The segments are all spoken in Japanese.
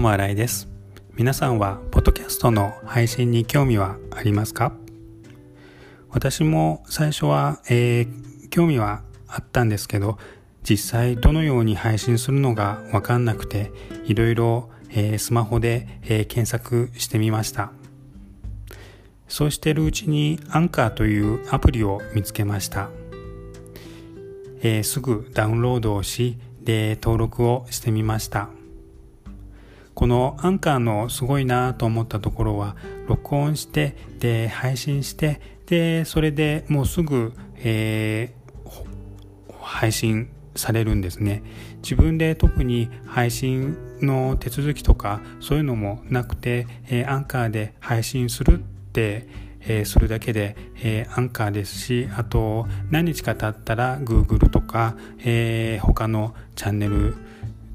もあらいです。皆さんはポッドキャストの配信に興味はありますか？私も最初は、えー、興味はあったんですけど実際どのように配信するのがわかんなくていろいろ、えー、スマホで、えー、検索してみました。そうしているうちにアンカーというアプリを見つけました、えー、すぐダウンロードをしで登録をしてみました。このアンカーのすごいなと思ったところは録音してで配信してでそれでもうすぐ、えー、配信されるんですね。自分で特に配信の手続きとかそういうのもなくて、えー、アンカーで配信するって、えー、するだけで、え、アンカーですしあと何日か経ったら Google とか、えー、他のチャンネル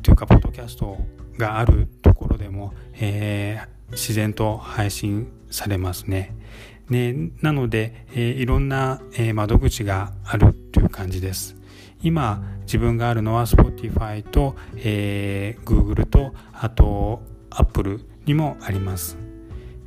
というかポッドキャストをがあるところでも、えー、自然と配信されますね。ねなので、えー、いろんな、えー、窓口があるという感じです。今自分があるのは Spotify と、えー、Google とあと Apple にもあります。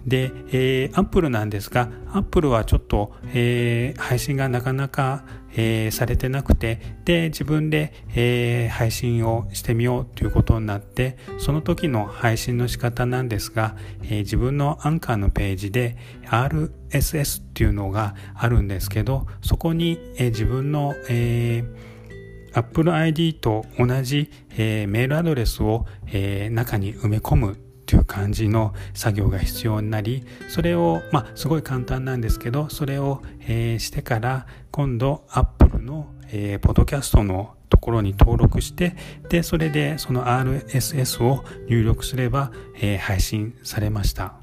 で、えー、Apple なんですが、Apple はちょっと、えー、配信がなかなか、えー、されてなくて、で、自分で、えー、配信をしてみようということになって、その時の配信の仕方なんですが、えー、自分のアンカーのページで RSS っていうのがあるんですけど、そこに、えー、自分の、えー Apple ID と同じ、えー、メールアドレスを、えー、中に埋め込むという感じの作業が必要になりそれをまあすごい簡単なんですけどそれを、えー、してから今度 Apple の、えー、ポッドキャストのところに登録してでそれでその RSS を入力すれば、えー、配信されました。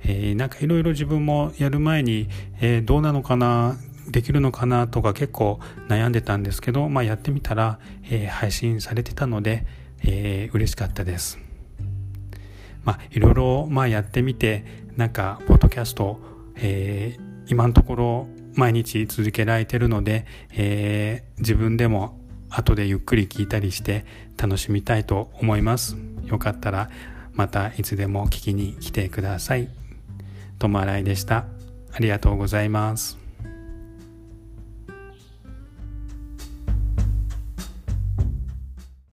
えー、なんかいろいろ自分もやる前に、えー、どうなのかなできるのかなとか結構悩んでたんですけど、まあ、やってみたら、えー、配信されてたので、えー、嬉しかったです。まあ、いろいろ、まあ、やってみて、なんか、ポッドキャスト、えー、今のところ毎日続けられてるので、えー、自分でも後でゆっくり聞いたりして楽しみたいと思います。よかったらまたいつでも聞きに来てください。ともあらいでした。ありがとうございます。